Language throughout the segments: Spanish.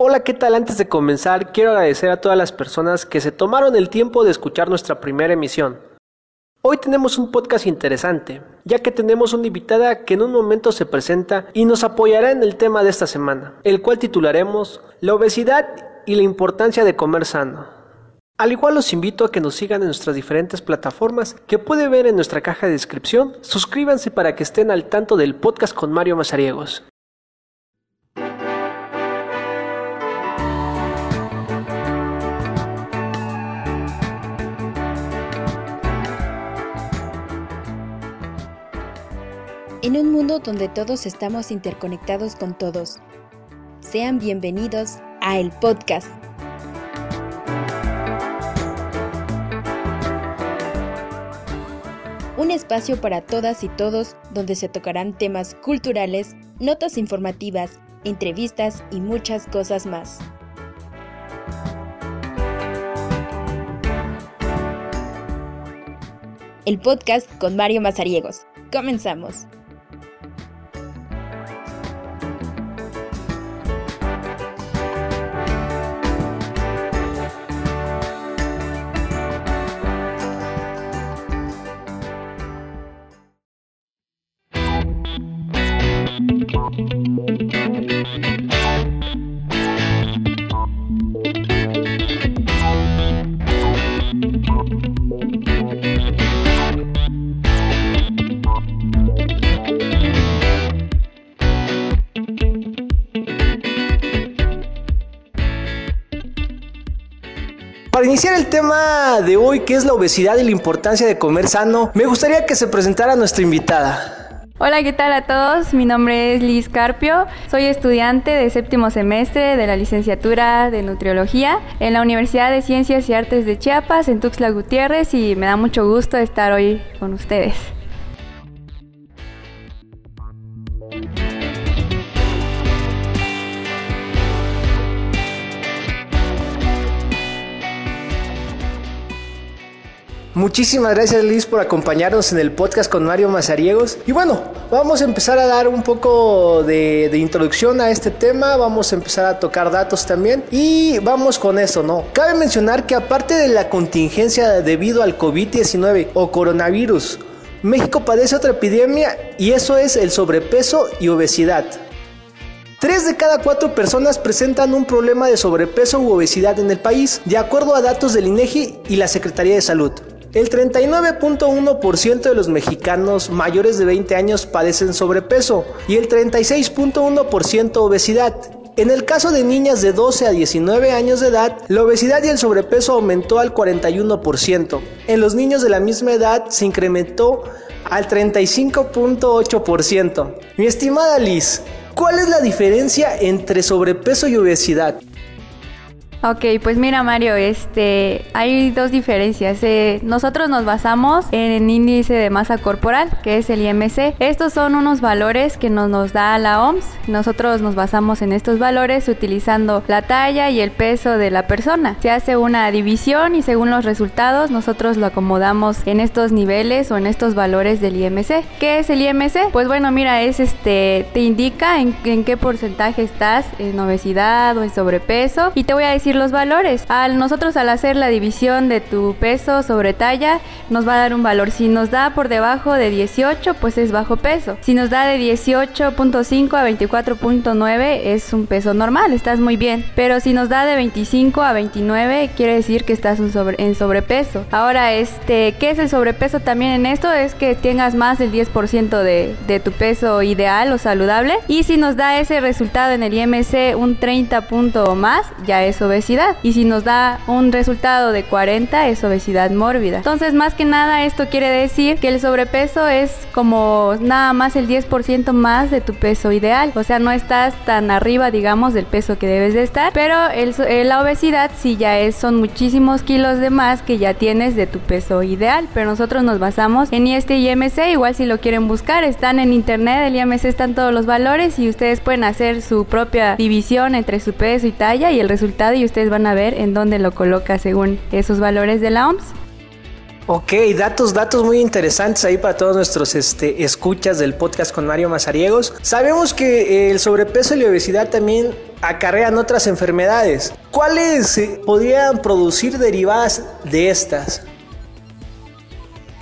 Hola, ¿qué tal? Antes de comenzar, quiero agradecer a todas las personas que se tomaron el tiempo de escuchar nuestra primera emisión. Hoy tenemos un podcast interesante, ya que tenemos una invitada que en un momento se presenta y nos apoyará en el tema de esta semana, el cual titularemos La obesidad y la importancia de comer sano. Al igual los invito a que nos sigan en nuestras diferentes plataformas que puede ver en nuestra caja de descripción. Suscríbanse para que estén al tanto del podcast con Mario Mazariegos. En un mundo donde todos estamos interconectados con todos. Sean bienvenidos a el podcast. Un espacio para todas y todos donde se tocarán temas culturales, notas informativas, entrevistas y muchas cosas más. El podcast con Mario Mazariegos. Comenzamos. Iniciar el tema de hoy, que es la obesidad y la importancia de comer sano, me gustaría que se presentara nuestra invitada. Hola, ¿qué tal a todos? Mi nombre es Liz Carpio, soy estudiante de séptimo semestre de la licenciatura de Nutriología en la Universidad de Ciencias y Artes de Chiapas, en Tuxtla Gutiérrez, y me da mucho gusto estar hoy con ustedes. Muchísimas gracias Liz por acompañarnos en el podcast con Mario Mazariegos. Y bueno, vamos a empezar a dar un poco de, de, introducción a este tema, vamos a empezar a tocar datos también y vamos con eso, ¿no? Cabe mencionar que aparte de la contingencia debido al COVID-19 o coronavirus, México padece otra epidemia y eso es el sobrepeso y obesidad. Tres de cada cuatro personas presentan un problema de sobrepeso u obesidad en el país, de acuerdo a datos del INEGI y la Secretaría de Salud. El 39.1% de los mexicanos mayores de 20 años padecen sobrepeso y el 36.1% obesidad. En el caso de niñas de 12 a 19 años de edad, la obesidad y el sobrepeso aumentó al 41%. En los niños de la misma edad se incrementó al 35.8%. Mi estimada Liz, ¿cuál es la diferencia entre sobrepeso y obesidad? Ok, pues mira Mario, este, hay dos diferencias. Eh, nosotros nos basamos en el índice de masa corporal, que es el IMC. Estos son unos valores que nos, nos da la OMS. Nosotros nos basamos en estos valores utilizando la talla y el peso de la persona. Se hace una división y según los resultados nosotros lo acomodamos en estos niveles o en estos valores del IMC. ¿Qué es el IMC? Pues bueno, mira, es este, te indica en, en qué porcentaje estás en obesidad o en sobrepeso y te voy a decir los valores. Al nosotros al hacer la división de tu peso sobre talla, nos va a dar un valor. Si nos da por debajo de 18, pues es bajo peso. Si nos da de 18.5 a 24.9 es un peso normal, estás muy bien. Pero si nos da de 25 a 29, quiere decir que estás en, sobre, en sobrepeso. Ahora, este, ¿qué es el sobrepeso también en esto? Es que tengas más del 10% de, de tu peso ideal o saludable. Y si nos da ese resultado en el IMC un 30 punto o más, ya es obesidad. Y si nos da un resultado de 40 es obesidad mórbida. Entonces, más que nada, esto quiere decir que el sobrepeso es como nada más el 10% más de tu peso ideal. O sea, no estás tan arriba, digamos, del peso que debes de estar. Pero el, la obesidad sí ya es, son muchísimos kilos de más que ya tienes de tu peso ideal. Pero nosotros nos basamos en este IMC. Igual si lo quieren buscar, están en internet. El IMC están todos los valores y ustedes pueden hacer su propia división entre su peso y talla y el resultado y ustedes van a ver en dónde lo coloca según esos valores de la OMS. Ok, datos, datos muy interesantes ahí para todos nuestros este, escuchas del podcast con Mario Mazariegos. Sabemos que el sobrepeso y la obesidad también acarrean otras enfermedades. ¿Cuáles eh, podrían producir derivadas de estas?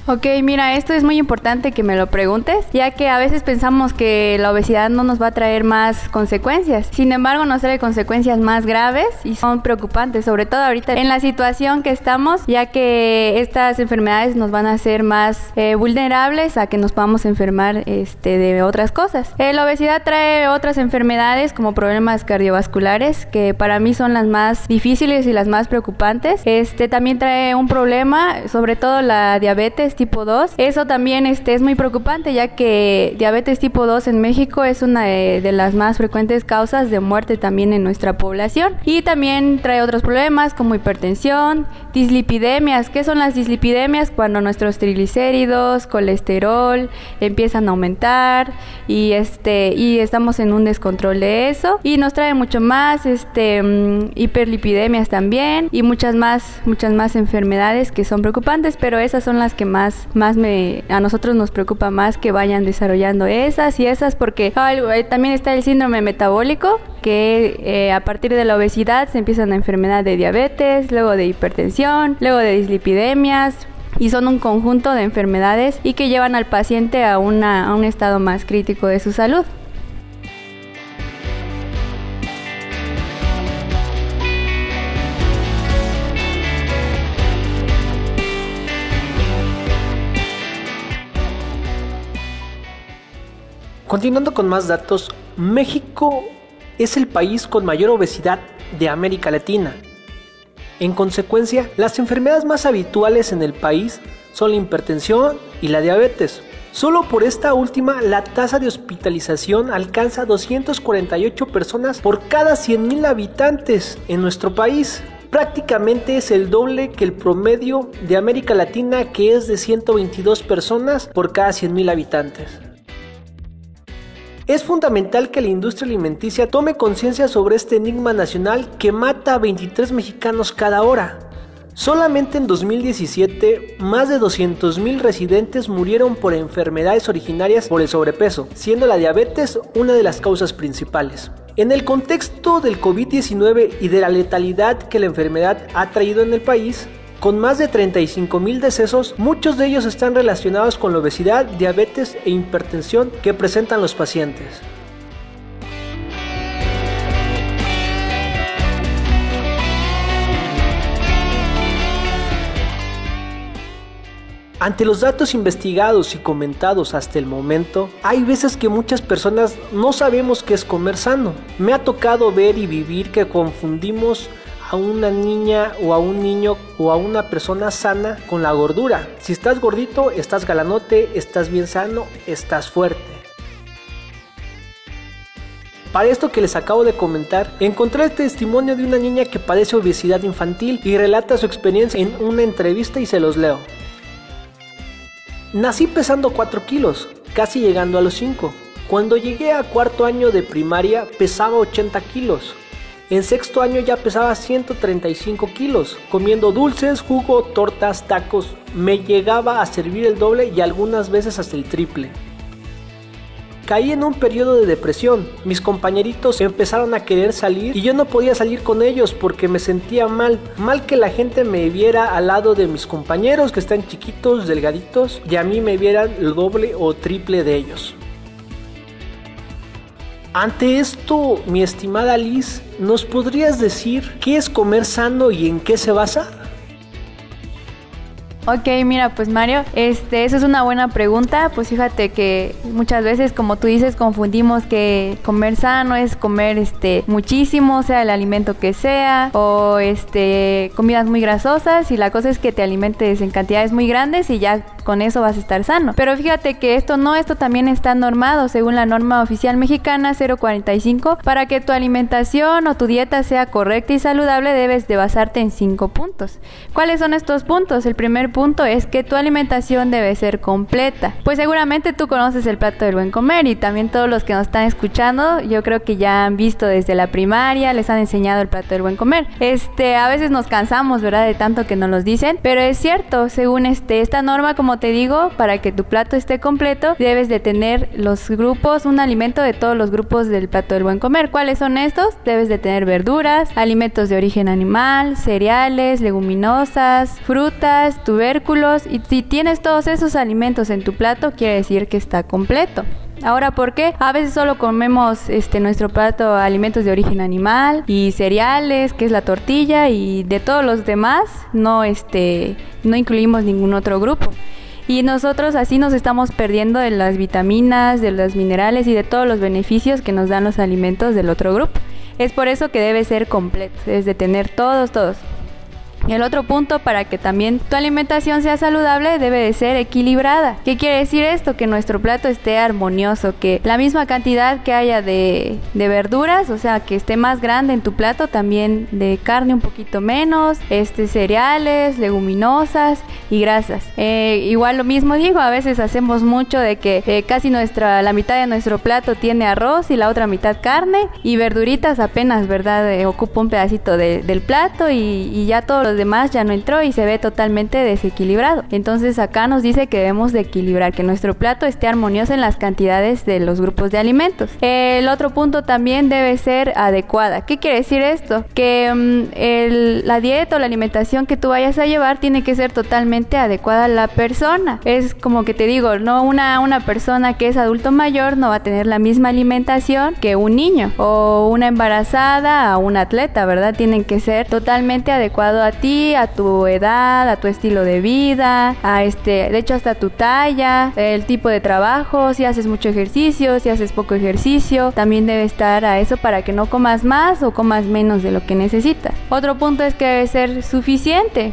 Ok, mira, esto es muy importante que me lo preguntes, ya que a veces pensamos que la obesidad no nos va a traer más consecuencias. Sin embargo, nos trae consecuencias más graves y son preocupantes, sobre todo ahorita en la situación que estamos, ya que estas enfermedades nos van a hacer más eh, vulnerables a que nos podamos enfermar este, de otras cosas. Eh, la obesidad trae otras enfermedades como problemas cardiovasculares, que para mí son las más difíciles y las más preocupantes. Este también trae un problema, sobre todo la diabetes tipo 2. Eso también este, es muy preocupante ya que diabetes tipo 2 en México es una de, las más frecuentes causas de muerte también en nuestra población. Y también trae otros problemas como hipertensión, dislipidemias. ¿Qué son las dislipidemias? Cuando nuestros triglicéridos, colesterol empiezan a aumentar y, este, y estamos en un descontrol de eso. Y nos trae mucho más este, mm, hiperlipidemias también y muchas más, muchas más enfermedades que son preocupantes, pero esas son las que más más, me, a nosotros nos preocupa más que vayan desarrollando esas y esas porque eh, también está el síndrome metabólico que eh, a partir de la obesidad se empieza una enfermedad de diabetes, luego de hipertensión, luego de dislipidemias, y son un conjunto de enfermedades y que llevan al paciente a, una, a un estado más crítico de su salud. Continuando con más datos, México es el país con mayor obesidad de América Latina. En consecuencia, las enfermedades más habituales en el país son la hipertensión y la diabetes. Solo por esta última, la tasa de hospitalización alcanza 248 personas por cada 100.000 habitantes en nuestro país. Prácticamente es el doble que el promedio de América Latina que es de 122 personas por cada 100.000 habitantes. Es fundamental que la industria alimenticia tome conciencia sobre este enigma nacional que mata a 23 mexicanos cada hora. Solamente en 2017, más de 200.000 residentes murieron por enfermedades originarias por el sobrepeso, siendo la diabetes una de las causas principales. En el contexto del COVID-19 y de la letalidad que la enfermedad ha traído en el país, con más de 35 mil decesos, muchos de ellos están relacionados con la obesidad, diabetes e hipertensión que presentan los pacientes. Ante los datos investigados y comentados hasta el momento, hay veces que muchas personas no sabemos qué es comer sano. Me ha tocado ver y vivir que confundimos a una niña o a un niño o a una persona sana con la gordura. Si estás gordito, estás galanote, estás bien sano, estás fuerte. Para esto que les acabo de comentar, encontré el testimonio de una niña que padece obesidad infantil y relata su experiencia en una entrevista y se los leo. Nací pesando 4 kilos, casi llegando a los 5. Cuando llegué a cuarto año de primaria pesaba 80 kilos. En sexto año ya pesaba 135 kilos, comiendo dulces, jugo, tortas, tacos. Me llegaba a servir el doble y algunas veces hasta el triple. Caí en un periodo de depresión. Mis compañeritos empezaron a querer salir y yo no podía salir con ellos porque me sentía mal. Mal que la gente me viera al lado de mis compañeros que están chiquitos, delgaditos y a mí me vieran el doble o triple de ellos. Ante esto, mi estimada Liz, ¿nos podrías decir qué es comer sano y en qué se basa? Ok, mira, pues Mario, este, esa es una buena pregunta. Pues fíjate que muchas veces, como tú dices, confundimos que comer sano es comer este muchísimo, sea el alimento que sea, o este comidas muy grasosas, y la cosa es que te alimentes en cantidades muy grandes y ya con eso vas a estar sano. Pero fíjate que esto no, esto también está normado según la norma oficial mexicana 045. Para que tu alimentación o tu dieta sea correcta y saludable debes de basarte en cinco puntos. ¿Cuáles son estos puntos? El primer punto es que tu alimentación debe ser completa. Pues seguramente tú conoces el plato del buen comer y también todos los que nos están escuchando, yo creo que ya han visto desde la primaria, les han enseñado el plato del buen comer. Este, a veces nos cansamos, ¿verdad? De tanto que nos los dicen, pero es cierto, según este, esta norma, como te digo, para que tu plato esté completo, debes de tener los grupos, un alimento de todos los grupos del plato del buen comer. ¿Cuáles son estos? Debes de tener verduras, alimentos de origen animal, cereales, leguminosas, frutas, tubérculos y si tienes todos esos alimentos en tu plato, quiere decir que está completo. Ahora, ¿por qué? A veces solo comemos este nuestro plato alimentos de origen animal y cereales, que es la tortilla y de todos los demás no este no incluimos ningún otro grupo. Y nosotros así nos estamos perdiendo de las vitaminas, de los minerales y de todos los beneficios que nos dan los alimentos del otro grupo. Es por eso que debe ser completo, es de tener todos, todos. El otro punto para que también tu alimentación sea saludable debe de ser equilibrada. ¿Qué quiere decir esto? Que nuestro plato esté armonioso, que la misma cantidad que haya de, verduras, o sea, que esté más grande en tu plato, también de carne un poquito menos, este, cereales, leguminosas y grasas. Eh, igual lo mismo digo, a veces hacemos mucho de que eh, casi nuestra, la mitad de nuestro plato tiene arroz y la otra mitad carne y verduritas apenas, ¿verdad? Eh, ocupa un pedacito del plato y, y ya todos los demás ya no entró y se ve totalmente desequilibrado. Entonces acá nos dice que debemos de equilibrar, que nuestro plato esté armonioso en las cantidades de los grupos de alimentos. El otro punto también debe ser adecuada. ¿Qué quiere decir esto? Que mm, la dieta o la alimentación que tú vayas a llevar tiene que ser totalmente adecuada a la persona. Es como que te digo, no una, una persona que es adulto mayor no va a tener la misma alimentación que un niño o una embarazada a un atleta, ¿verdad? Tienen que ser totalmente adecuado a ti a tu edad, a tu estilo de vida, a este, de hecho hasta tu talla, el tipo de trabajo, si haces mucho ejercicio, si haces poco ejercicio, también debe estar a eso para que no comas más o comas menos de lo que necesitas. Otro punto es que debe ser suficiente.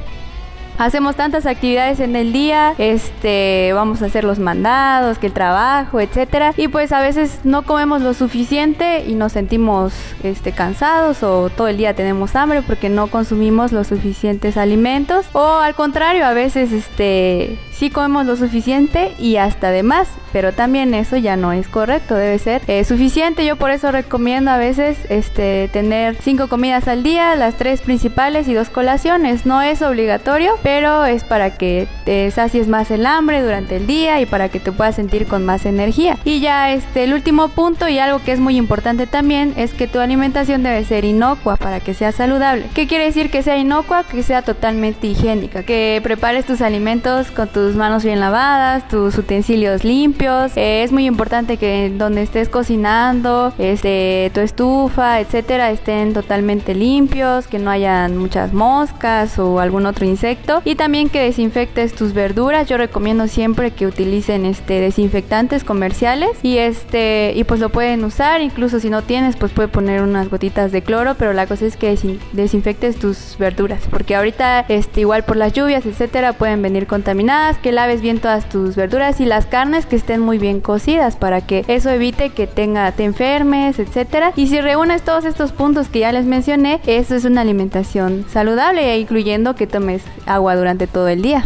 Hacemos tantas actividades en el día, este, vamos a hacer los mandados, que el trabajo, etcétera, y pues a veces no comemos lo suficiente y nos sentimos este cansados o todo el día tenemos hambre porque no consumimos los suficientes alimentos. O al contrario, a veces este sí comemos lo suficiente y hasta de más, pero también eso ya no es correcto, debe ser eh, suficiente. Yo por eso recomiendo a veces este, tener cinco comidas al día, las tres principales y dos colaciones. No es obligatorio, pero es para que te sacies más el hambre durante el día y para que te puedas sentir con más energía. Y ya este, el último punto y algo que es muy importante también es que tu alimentación debe ser inocua para que sea saludable. ¿Qué quiere decir que sea inocua? Que sea totalmente higiénica, que prepares tus alimentos con tus manos bien lavadas, tus utensilios limpios. Es muy importante que donde estés cocinando, este, tu estufa, etcétera, estén totalmente limpios, que no hayan muchas moscas o algún otro insecto. Y también que desinfectes tus verduras. Yo recomiendo siempre que utilicen este desinfectantes comerciales y este y pues lo pueden usar. Incluso si no tienes, pues puede poner unas gotitas de cloro. Pero la cosa es que desinfectes tus verduras, porque ahorita este igual por las lluvias, etcétera, pueden venir contaminadas que laves bien todas tus verduras y las carnes que estén muy bien cocidas para que eso evite que tenga, te enfermes, etcétera. Y si reúnes todos estos puntos que ya les mencioné, eso es una alimentación saludable, incluyendo que tomes agua durante todo el día.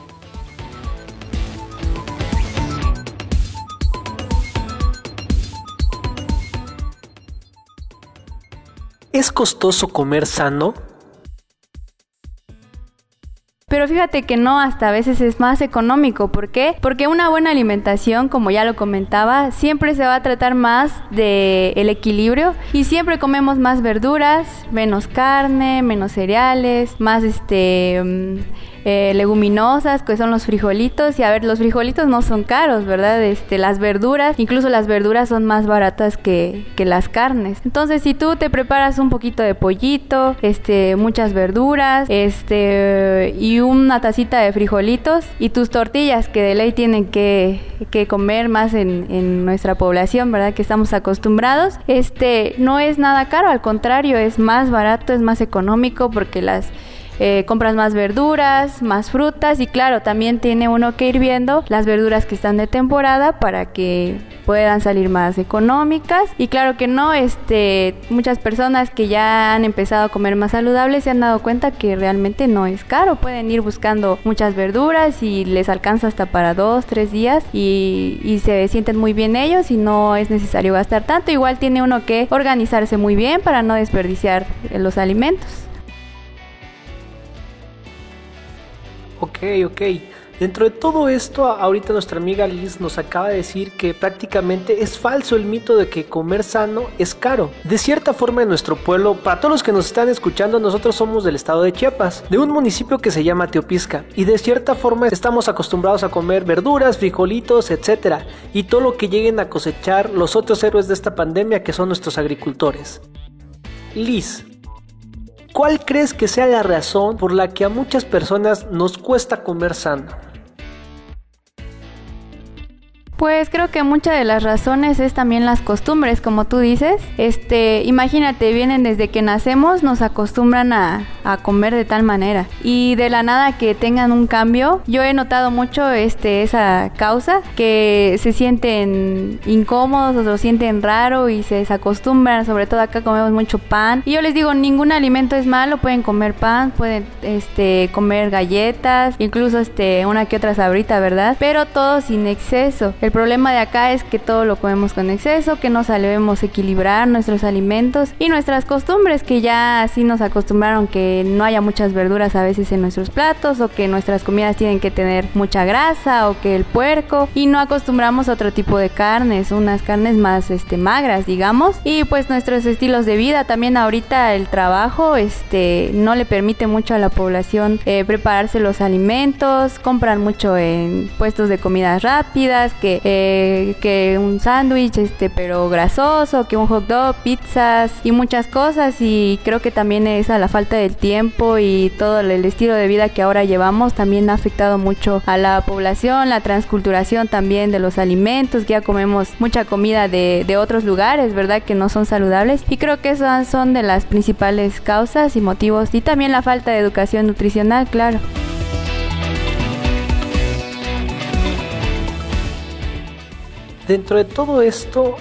¿Es costoso comer sano? Pero fíjate que no, hasta a veces es más económico. ¿Por qué? Porque una buena alimentación, como ya lo comentaba, siempre se va a tratar más de el equilibrio y siempre comemos más verduras, menos carne, menos cereales, más este mm, eh, leguminosas, que son los frijolitos. Y a ver, los frijolitos no son caros, ¿verdad? Este, las verduras, incluso las verduras son más baratas que, que las carnes. Entonces, si tú te preparas un poquito de pollito, este, muchas verduras, este, y una tacita de frijolitos y tus tortillas, que de ley tienen que, que comer más en, en nuestra población, ¿verdad? Que estamos acostumbrados. Este, no es nada caro, al contrario, es más barato, es más económico porque las eh, compras más verduras, más frutas y claro, también tiene uno que ir viendo las verduras que están de temporada para que puedan salir más económicas. Y claro que no, este, muchas personas que ya han empezado a comer más saludables se han dado cuenta que realmente no es caro, pueden ir buscando muchas verduras y les alcanza hasta para dos, tres días y, y se sienten muy bien ellos y no es necesario gastar tanto, igual tiene uno que organizarse muy bien para no desperdiciar los alimentos. Ok, ok. Dentro de todo esto, ahorita nuestra amiga Liz nos acaba de decir que prácticamente es falso el mito de que comer sano es caro. De cierta forma en nuestro pueblo, para todos los que nos están escuchando, nosotros somos del estado de Chiapas, de un municipio que se llama Teopisca, y de cierta forma estamos acostumbrados a comer verduras, frijolitos, etc. Y todo lo que lleguen a cosechar los otros héroes de esta pandemia que son nuestros agricultores. Liz, ¿Cuál crees que sea la razón por la que a muchas personas nos cuesta comer sano? Pues creo que muchas de las razones es también las costumbres, como tú dices. Este, imagínate, vienen desde que nacemos, nos acostumbran a, comer de tal manera. Y de la nada que tengan un cambio, yo he notado mucho este, esa causa, que se sienten incómodos o lo sienten raro y se desacostumbran, sobre todo acá comemos mucho pan. Y yo les digo, ningún alimento es malo, pueden comer pan, pueden este, comer galletas, incluso este, una que otra sabrita, ¿verdad? Pero todo sin exceso. Problema de acá es que todo lo comemos con exceso, que no sabemos equilibrar nuestros alimentos y nuestras costumbres, que ya así nos acostumbraron que no haya muchas verduras a veces en nuestros platos o que nuestras comidas tienen que tener mucha grasa o que el puerco y no acostumbramos a otro tipo de carnes, unas carnes más este magras, digamos, y pues nuestros estilos de vida también ahorita el trabajo este no le permite mucho a la población eh, prepararse los alimentos, compran mucho en puestos de comidas rápidas que eh, que, un sándwich, este, pero grasoso, que un hot dog, pizzas y muchas cosas. Y creo que también esa la falta del tiempo y todo el estilo de vida que ahora llevamos también ha afectado mucho a la población, la transculturación también de los alimentos, que ya comemos mucha comida de, de otros lugares, ¿verdad? Que no son saludables. Y creo que esas son de las principales causas y motivos. Y también la falta de educación nutricional, claro. Dentro de todo esto,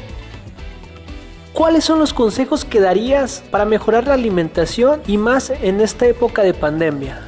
¿cuáles son los consejos que darías para mejorar la alimentación y más en esta época de pandemia?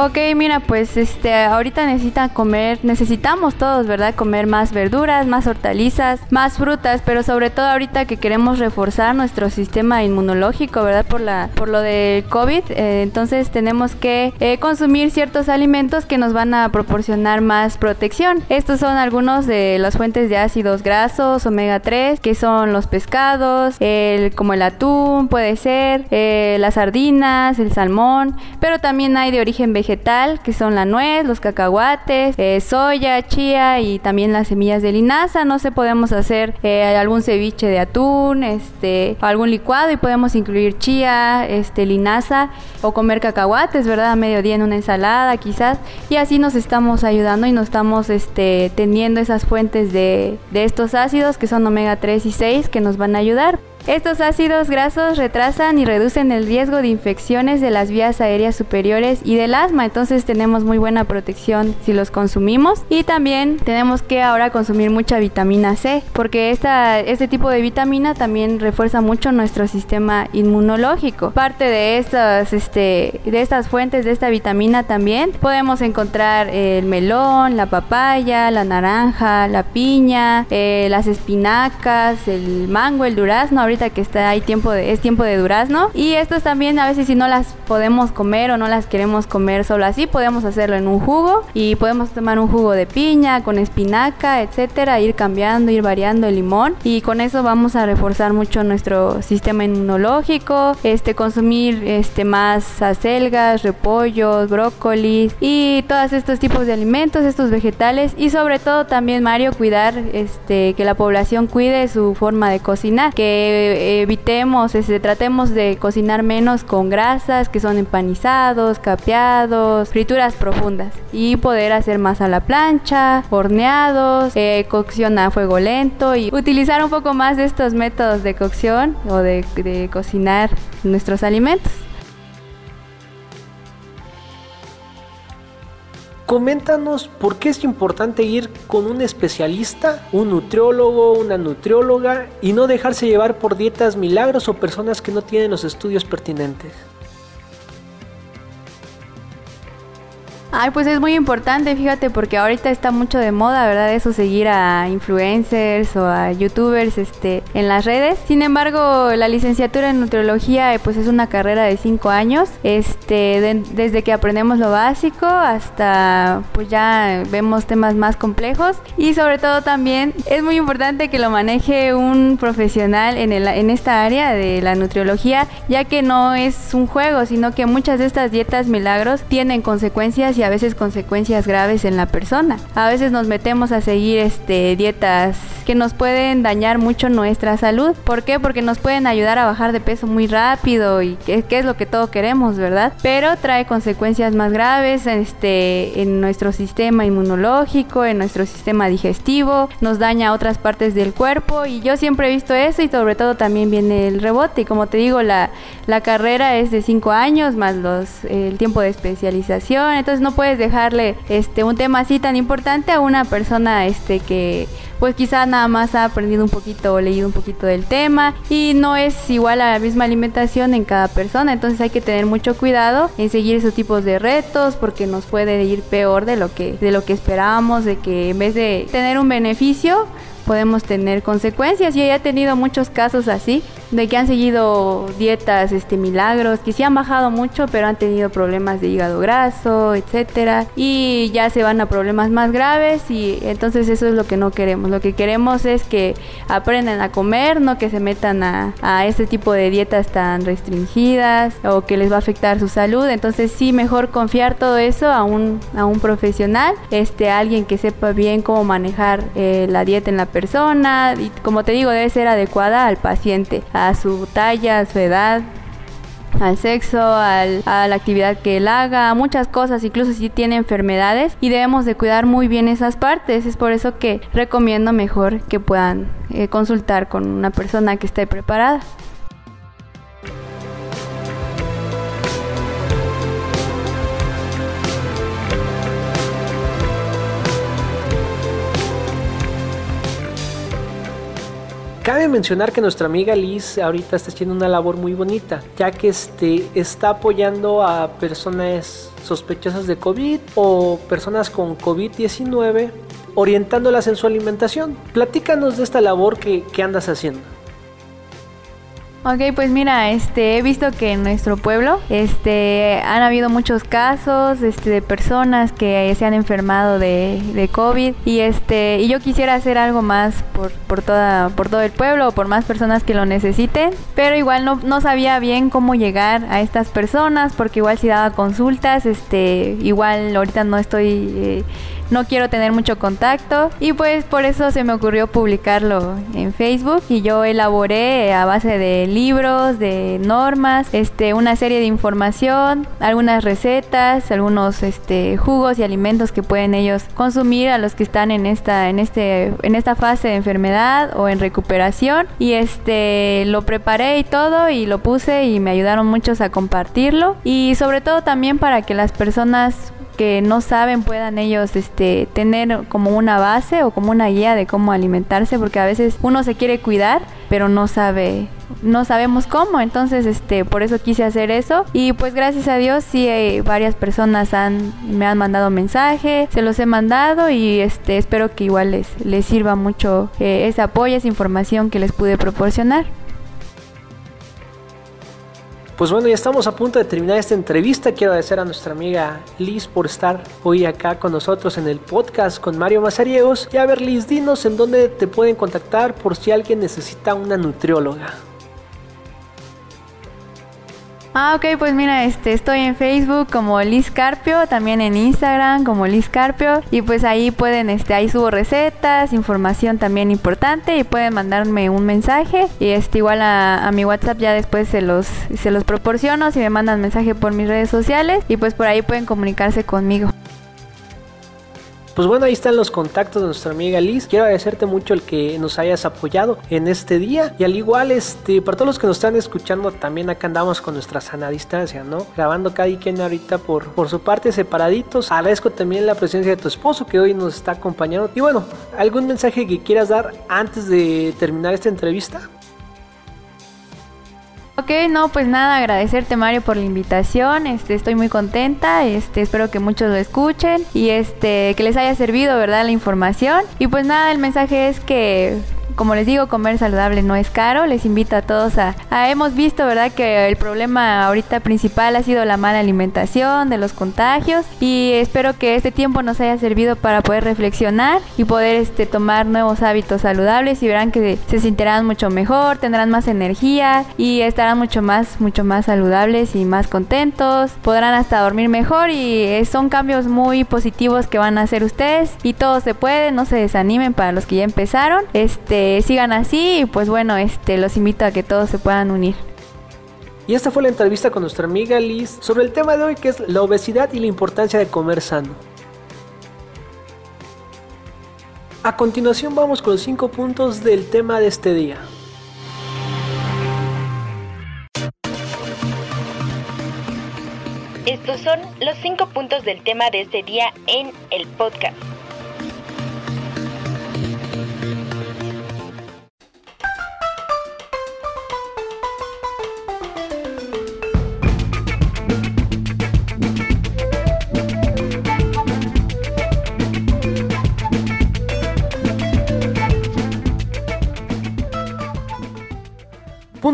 Ok, mira, pues este, ahorita necesitan comer, necesitamos todos, ¿verdad? Comer más verduras, más hortalizas, más frutas, pero sobre todo ahorita que queremos reforzar nuestro sistema inmunológico, ¿verdad? Por la, por lo del COVID, eh, entonces tenemos que eh, consumir ciertos alimentos que nos van a proporcionar más protección. Estos son algunos de las fuentes de ácidos grasos, omega 3, que son los pescados, el, como el atún, puede ser, eh, las sardinas, el salmón, pero también hay de origen vegetal que son la nuez, los cacahuates, eh, soya, chía y también las semillas de linaza. No sé, podemos hacer eh, algún ceviche de atún, este, algún licuado y podemos incluir chía, este, linaza o comer cacahuates, ¿verdad? A mediodía en una ensalada quizás. Y así nos estamos ayudando y nos estamos este, teniendo esas fuentes de, de estos ácidos que son omega 3 y 6 que nos van a ayudar. Estos ácidos grasos retrasan y reducen el riesgo de infecciones de las vías aéreas superiores y del asma, entonces tenemos muy buena protección si los consumimos. Y también tenemos que ahora consumir mucha vitamina C, porque esta, este tipo de vitamina también refuerza mucho nuestro sistema inmunológico. Parte de estas, este, de estas fuentes de esta vitamina también podemos encontrar el melón, la papaya, la naranja, la piña, eh, las espinacas, el mango, el durazno, que está ahí tiempo de, es tiempo de durazno. Y estos también a veces si no las podemos comer o no las queremos comer solo así, podemos hacerlo en un jugo. Y podemos tomar un jugo de piña con espinaca, etcétera, ir cambiando, ir variando el limón. Y con eso vamos a reforzar mucho nuestro sistema inmunológico, este consumir este más acelgas, repollos, brócolis y todos estos tipos de alimentos, estos vegetales. Y sobre todo también Mario cuidar este que la población cuide su forma de cocinar, que evitemos, este, tratemos de cocinar menos con grasas que son empanizados, capeados, frituras profundas y poder hacer más a la plancha, horneados, eh, cocción a fuego lento y utilizar un poco más de estos métodos de cocción o de cocinar nuestros alimentos. Coméntanos por qué es importante ir con un especialista, un nutriólogo, una nutrióloga y no dejarse llevar por dietas milagros o personas que no tienen los estudios pertinentes. Ay, pues es muy importante, fíjate, porque ahorita está mucho de moda, ¿verdad? Eso seguir a influencers o a youtubers este, en las redes. Sin embargo, la licenciatura en nutriología pues es una carrera de cinco años, este, desde que aprendemos lo básico hasta pues ya vemos temas más complejos y sobre todo también es muy importante que lo maneje un profesional en, el, en esta área de la nutriología, ya que no es un juego, sino que muchas de estas dietas milagros tienen consecuencias y a veces consecuencias graves en la persona. A veces nos metemos a seguir este, dietas que nos pueden dañar mucho nuestra salud. ¿Por qué? Porque nos pueden ayudar a bajar de peso muy rápido y que, es lo que todos queremos, ¿verdad? Pero trae consecuencias más graves este, en nuestro sistema inmunológico, en nuestro sistema digestivo, nos daña otras partes del cuerpo y yo siempre he visto eso y sobre todo también viene el rebote. Y como te digo, la, la carrera es de 5 años más los, el tiempo de especialización, entonces no no puedes dejarle este un tema así tan importante a una persona este que pues quizá nada más ha aprendido un poquito o leído un poquito del tema y no es igual a la misma alimentación en cada persona, entonces hay que tener mucho cuidado en seguir esos tipos de retos porque nos puede ir peor de lo que de lo que esperábamos, de que en vez de tener un beneficio podemos tener consecuencias. y he tenido muchos casos así, de que han seguido dietas este milagros, que sí han bajado mucho, pero han tenido problemas de hígado graso, etcétera, y ya se van a problemas más graves y entonces eso es lo que no queremos. Lo que queremos es que aprendan a comer, no que se metan a, a este tipo de dietas tan restringidas o que les va a afectar su salud. Entonces sí, mejor confiar todo eso a un, a un profesional, este, alguien que sepa bien cómo manejar eh, la dieta en la persona y como te digo, debe ser adecuada al paciente, a su talla, a su edad, al sexo, al, a la actividad que él haga, muchas cosas, incluso si tiene enfermedades y debemos de cuidar muy bien esas partes. Es por eso que recomiendo mejor que puedan eh, consultar con una persona que esté preparada. Cabe mencionar que nuestra amiga Liz ahorita está haciendo una labor muy bonita, ya que este, está apoyando a personas sospechosas de COVID o personas con COVID-19, orientándolas en su alimentación. Platícanos de esta labor que, que andas haciendo. Ok, pues mira, este, he visto que en nuestro pueblo, este, han habido muchos casos, este, de personas que se han enfermado de, de COVID y este, y yo quisiera hacer algo más por, por toda, por todo el pueblo o por más personas que lo necesiten, pero igual no, no sabía bien cómo llegar a estas personas porque igual si daba consultas, este, igual ahorita no estoy eh, no quiero tener mucho contacto. Y pues por eso se me ocurrió publicarlo en Facebook. Y yo elaboré a base de libros, de normas, este, una serie de información, algunas recetas, algunos este, jugos y alimentos que pueden ellos consumir a los que están en esta, en este, en esta fase de enfermedad o en recuperación. Y este lo preparé y todo y lo puse y me ayudaron muchos a compartirlo. Y sobre todo también para que las personas que no saben puedan ellos este, tener como una base o como una guía de cómo alimentarse, porque a veces uno se quiere cuidar, pero no sabe no sabemos cómo, entonces este por eso quise hacer eso y pues gracias a Dios sí eh, varias personas han me han mandado mensaje, se los he mandado y este espero que igual les les sirva mucho eh, ese apoyo, esa información que les pude proporcionar. Pues bueno, ya estamos a punto de terminar esta entrevista. Quiero agradecer a nuestra amiga Liz por estar hoy acá con nosotros en el podcast con Mario Mazariegos. Y a ver, Liz, dinos en dónde te pueden contactar por si alguien necesita una nutrióloga. Ah, ok, pues mira, este, estoy en Facebook como Liz Carpio, también en Instagram como Liz Carpio y pues ahí pueden, este, ahí subo recetas, información también importante y pueden mandarme un mensaje y este igual a, a mi WhatsApp ya después se los, se los proporciono si me mandan mensaje por mis redes sociales y pues por ahí pueden comunicarse conmigo. Pues bueno, ahí están los contactos de nuestra amiga Liz. Quiero agradecerte mucho el que nos hayas apoyado en este día. Y al igual, este, para todos los que nos están escuchando, también acá andamos con nuestra sana distancia, ¿no? Grabando cada quien ahorita por, por su parte separaditos. Agradezco también la presencia de tu esposo que hoy nos está acompañando. Y bueno, ¿algún mensaje que quieras dar antes de terminar esta entrevista? Ok, no, pues nada, agradecerte Mario por la invitación. Este, estoy muy contenta. Este, espero que muchos lo escuchen y este, que les haya servido, ¿verdad? La información. Y pues nada, el mensaje es que como les digo, comer saludable no es caro. Les invito a todos a, hemos visto, ¿verdad? Que el problema ahorita principal ha sido la mala alimentación, de los contagios. Y espero que este tiempo nos haya servido para poder reflexionar y poder este, tomar nuevos hábitos saludables y verán que se sentirán mucho mejor, tendrán más energía y estarán mucho más, mucho más saludables y más contentos. Podrán hasta dormir mejor y son cambios muy positivos que van a hacer ustedes y todo se puede, no se desanimen para los que ya empezaron. Este sigan así y pues bueno, este, los invito a que todos se puedan unir. Y esta fue la entrevista con nuestra amiga Liz sobre el tema de hoy que es la obesidad y la importancia de comer sano. A continuación vamos con los 5 puntos del tema de este día. Estos son los 5 puntos del tema de este día en el podcast.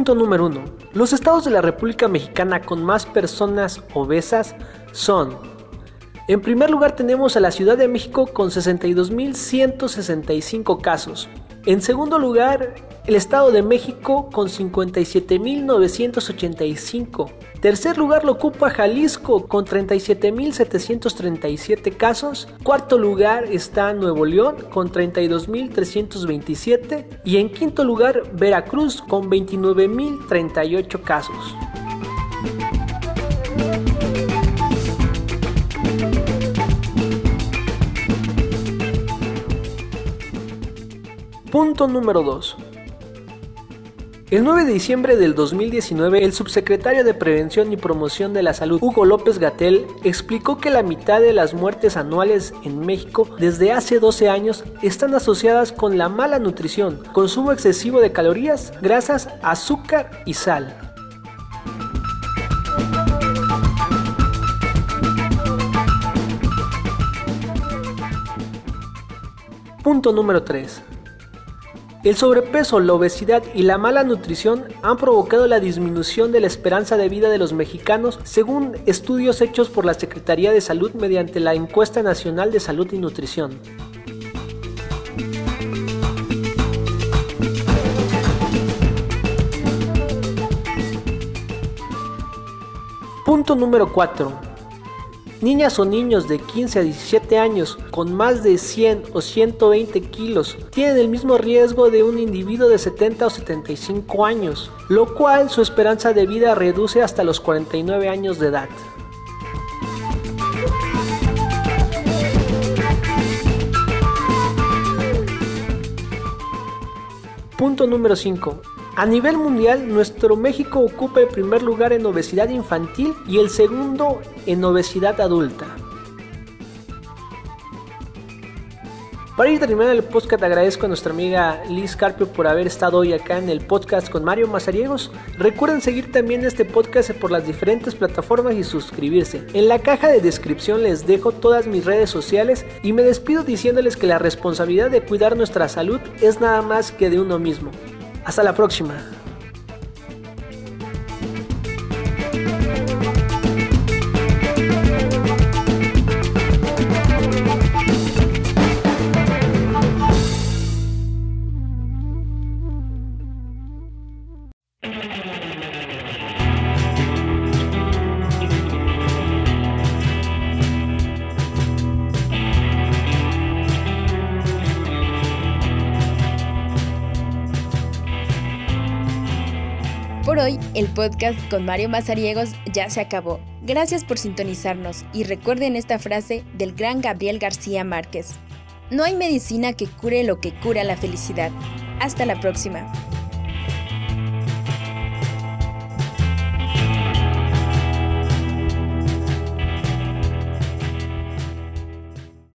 Punto número 1. Los estados de la República Mexicana con más personas obesas son en primer lugar tenemos a la Ciudad de México con 62.165 casos. En segundo lugar, el Estado de México con 57.985. Tercer lugar lo ocupa Jalisco con 37.737 casos. Cuarto lugar está Nuevo León con 32.327. Y en quinto lugar Veracruz con 29.038 casos. Punto número 2. El 9 de diciembre del 2019, el subsecretario de Prevención y Promoción de la Salud, Hugo López Gatel, explicó que la mitad de las muertes anuales en México desde hace 12 años están asociadas con la mala nutrición, consumo excesivo de calorías, grasas, azúcar y sal. Punto número 3. El sobrepeso, la obesidad y la mala nutrición han provocado la disminución de la esperanza de vida de los mexicanos según estudios hechos por la Secretaría de Salud mediante la Encuesta Nacional de Salud y Nutrición. Punto número 4. Niñas o niños de 15 a 17 años con más de 100 o 120 kilos tienen el mismo riesgo de un individuo de 70 o 75 años, lo cual su esperanza de vida reduce hasta los 49 años de edad. Punto número 5. A nivel mundial, nuestro México ocupa el primer lugar en obesidad infantil y el segundo en obesidad adulta. Para ir terminando el podcast, agradezco a nuestra amiga Liz Carpio por haber estado hoy acá en el podcast con Mario Mazariegos. Recuerden seguir también este podcast por las diferentes plataformas y suscribirse. En la caja de descripción les dejo todas mis redes sociales y me despido diciéndoles que la responsabilidad de cuidar nuestra salud es nada más que de uno mismo. Hasta la próxima. Podcast con Mario Mazariegos ya se acabó. Gracias por sintonizarnos y recuerden esta frase del gran Gabriel García Márquez. No hay medicina que cure lo que cura la felicidad. Hasta la próxima.